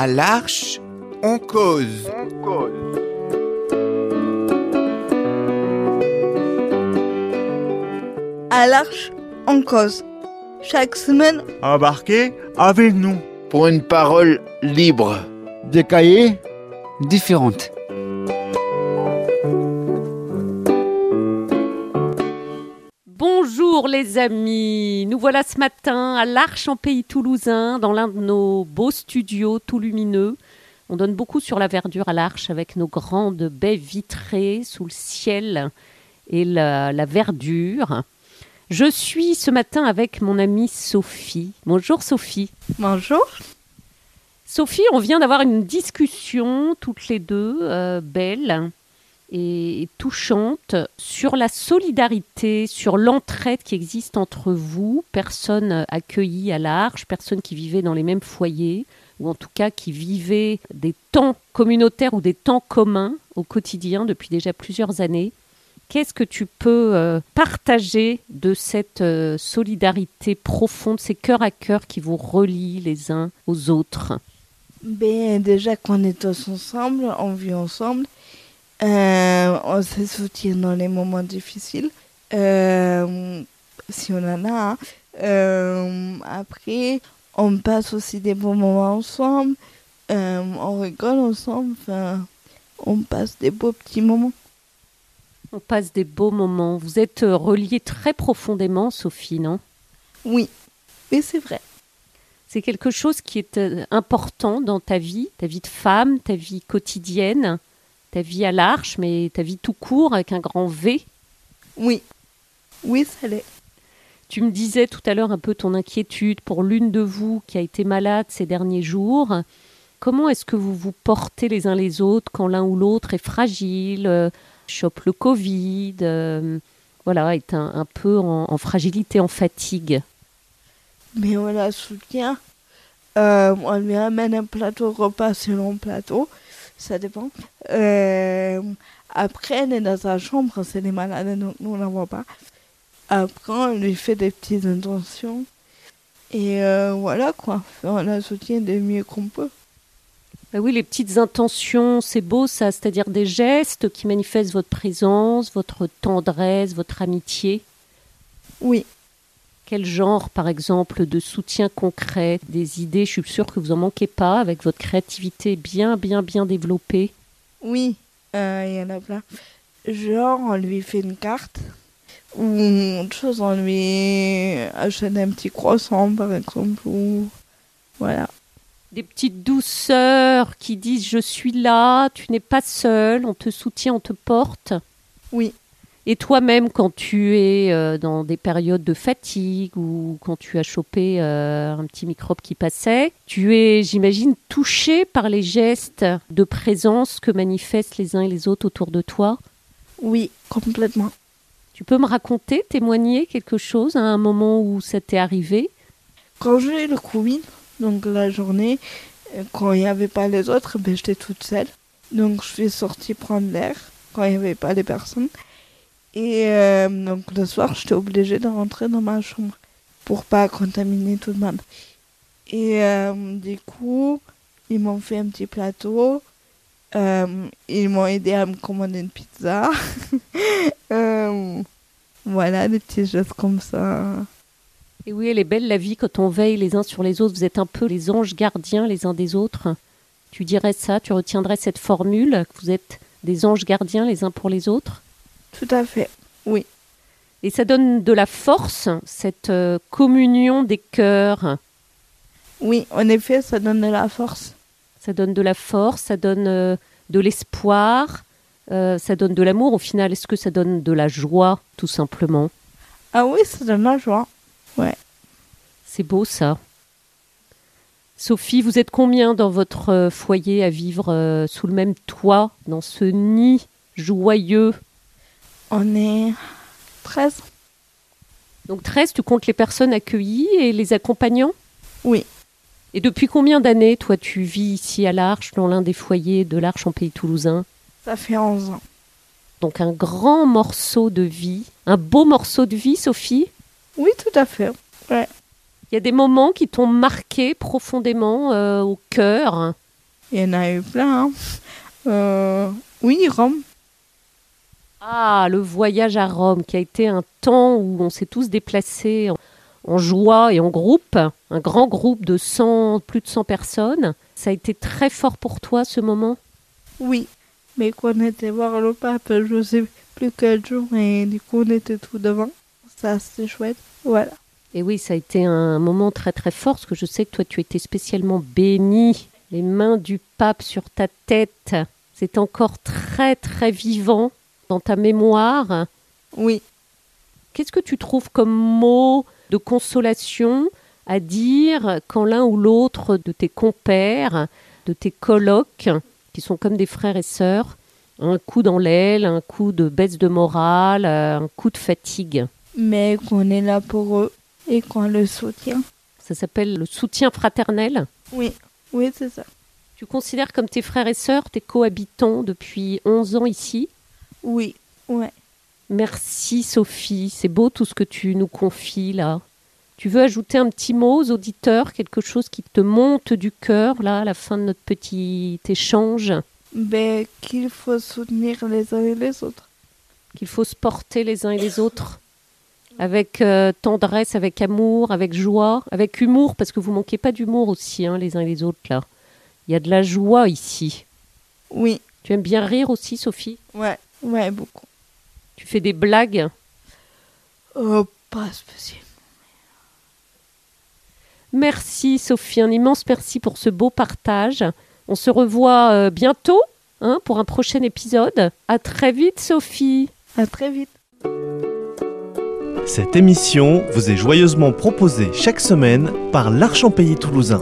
À l'Arche, on cause. À l'Arche, on cause. Chaque semaine, Embarquez avec nous. pour une parole libre. Des cahiers différentes. Bonjour les amis, nous voilà ce matin à l'Arche en Pays Toulousain, dans l'un de nos beaux studios tout lumineux. On donne beaucoup sur la verdure à l'Arche avec nos grandes baies vitrées sous le ciel et la, la verdure. Je suis ce matin avec mon amie Sophie. Bonjour Sophie. bonjour. Sophie, on vient d'avoir une discussion toutes les deux, euh, belle et touchante, sur la solidarité, sur l'entraide qui existe entre vous, personnes accueillies à l'Arche, personnes qui vivaient dans les mêmes foyers, ou en tout cas qui vivaient des temps communautaires ou des temps communs au quotidien depuis déjà plusieurs années. Qu'est-ce que tu peux euh, partager de cette euh, solidarité profonde, ces cœurs à cœur qui vous relient les uns aux autres? Ben, déjà qu'on est tous ensemble, on vit ensemble. Euh, on se soutient dans les moments difficiles. Euh, si on en a. Euh, après, on passe aussi des bons moments ensemble. On rigole ensemble. Enfin, on passe des beaux petits moments. On passe des beaux moments. Vous êtes reliés très profondément, Sophie, non? Oui, mais c'est vrai. C'est quelque chose qui est important dans ta vie, ta vie de femme, ta vie quotidienne, ta vie à l'arche, mais ta vie tout court avec un grand V. Oui, oui, ça l'est. Tu me disais tout à l'heure un peu ton inquiétude pour l'une de vous qui a été malade ces derniers jours. Comment est-ce que vous vous portez les uns les autres quand l'un ou l'autre est fragile, euh, chope le Covid, euh, voilà, est un, un peu en, en fragilité, en fatigue? Mais on la soutient. Euh, on lui amène un plateau repas selon plateau. Ça dépend. Euh, après, elle est dans sa chambre, c'est des malades, donc nous on la voit pas. Après, on lui fait des petites intentions. Et euh, voilà quoi. On la soutient du mieux qu'on peut. Bah oui, les petites intentions, c'est beau ça, c'est-à-dire des gestes qui manifestent votre présence, votre tendresse, votre amitié. Oui. Quel genre, par exemple, de soutien concret, des idées Je suis sûre que vous en manquez pas avec votre créativité bien, bien, bien développée. Oui, euh, il y en a plein. Genre, on lui fait une carte. Ou autre chose, on lui achète un petit croissant, par exemple. Ou... Voilà. Des petites douceurs qui disent je suis là, tu n'es pas seul, on te soutient, on te porte. Oui. Et toi-même, quand tu es euh, dans des périodes de fatigue ou quand tu as chopé euh, un petit microbe qui passait, tu es, j'imagine, touché par les gestes de présence que manifestent les uns et les autres autour de toi? Oui, complètement. Tu peux me raconter, témoigner quelque chose à un moment où ça t'est arrivé? Quand j'ai eu le Covid, donc la journée, euh, quand il n'y avait pas les autres, ben, j'étais toute seule. Donc je suis sortie prendre l'air quand il n'y avait pas les personnes. Et euh, donc le soir, j'étais obligée de rentrer dans ma chambre pour pas contaminer tout le monde. Et euh, du coup, ils m'ont fait un petit plateau. Euh, ils m'ont aidé à me commander une pizza. Voilà, des petits gestes comme ça. Et oui, elle est belle la vie quand on veille les uns sur les autres. Vous êtes un peu les anges gardiens les uns des autres. Tu dirais ça, tu retiendrais cette formule, que vous êtes des anges gardiens les uns pour les autres? Tout à fait, oui. Et ça donne de la force, cette euh, communion des cœurs. Oui, en effet, ça donne de la force. Ça donne de la force, ça donne euh, de l'espoir, euh, ça donne de l'amour. Au final, est-ce que ça donne de la joie, tout simplement? Ah oui, ça donne la joie. C'est beau ça. Sophie, vous êtes combien dans votre foyer à vivre euh, sous le même toit, dans ce nid joyeux? On est 13 Donc 13, tu comptes les personnes accueillies et les accompagnants? Oui. Et depuis combien d'années, toi, tu vis ici à l'Arche, dans l'un des foyers de l'Arche en Pays Toulousain? Ça fait 11 ans. Donc un grand morceau de vie, un beau morceau de vie, Sophie? Oui, tout à fait. Il y a des moments qui t'ont marqué profondément euh, au cœur? Il y en a eu plein. hein. Euh, oui, Rome. Ah, le voyage à Rome, qui a été un temps où on s'est tous déplacés en, en joie et en groupe, un grand groupe de 100, plus de 100 personnes. Ça a été très fort pour toi ce moment? Oui. Mais qu'on était voir le pape, je sais plus quel jour, et du coup, on était tout devant. Ça, c'était chouette. Voilà. Et oui, ça a été un moment très très fort, parce que je sais que toi, tu étais spécialement béni. Les mains du pape sur ta tête, c'est encore très très vivant dans ta mémoire. Oui. Qu'est-ce que tu trouves comme mot de consolation à dire quand l'un ou l'autre de tes compères, de tes colocs, qui sont comme des frères et sœurs, un coup dans l'aile, un coup de baisse de morale, euh, un coup de fatigue? Mais qu'on est là pour eux et qu'on le soutient. Ça s'appelle le soutien fraternel? Oui. Oui, c'est ça. Tu considères comme tes frères et sœurs, tes cohabitants depuis 11 ans ici? Oui. Ouais. Merci Sophie, c'est beau tout ce que tu nous confies là. Tu veux ajouter un petit mot aux auditeurs, quelque chose qui te monte du cœur là à la fin de notre petit échange, Ben, qu'il faut soutenir les uns et les autres. qu'il faut se porter les uns et les autres avec euh, tendresse, avec amour, avec joie, avec humour, parce que vous manquez pas d'humour aussi hein, les uns et les autres là. Il y a de la joie ici. Oui. Tu aimes bien rire aussi Sophie? Ouais. Ouais, beaucoup. Tu fais des blagues? Oh, pas spécial. Merci Sophie, un immense merci pour ce beau partage. On se revoit euh, bientôt hein, pour un prochain épisode. À très vite Sophie. À très vite. Cette émission vous est joyeusement proposée chaque semaine par l'Archempélie toulousain.